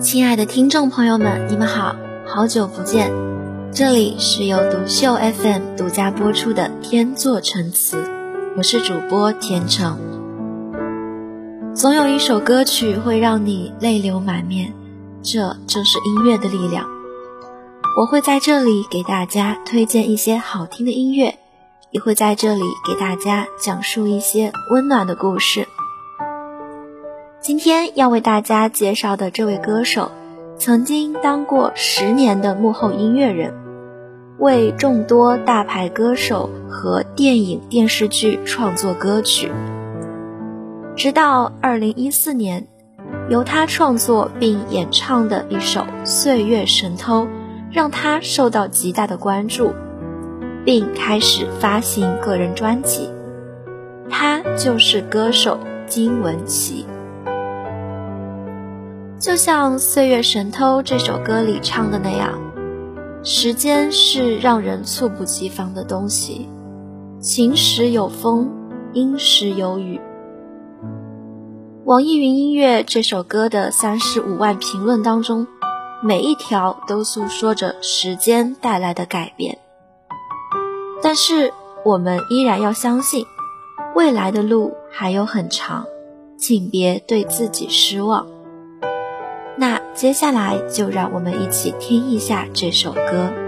亲爱的听众朋友们，你们好，好久不见。这里是由独秀 FM 独家播出的《天作成词》，我是主播甜橙。总有一首歌曲会让你泪流满面，这正是音乐的力量。我会在这里给大家推荐一些好听的音乐，也会在这里给大家讲述一些温暖的故事。今天要为大家介绍的这位歌手，曾经当过十年的幕后音乐人，为众多大牌歌手和电影电视剧创作歌曲。直到二零一四年，由他创作并演唱的一首《岁月神偷》，让他受到极大的关注，并开始发行个人专辑。他就是歌手金玟岐。就像《岁月神偷》这首歌里唱的那样，时间是让人猝不及防的东西，晴时有风，阴时有雨。网易云音乐这首歌的三十五万评论当中，每一条都诉说着时间带来的改变。但是我们依然要相信，未来的路还有很长，请别对自己失望。那接下来就让我们一起听一下这首歌。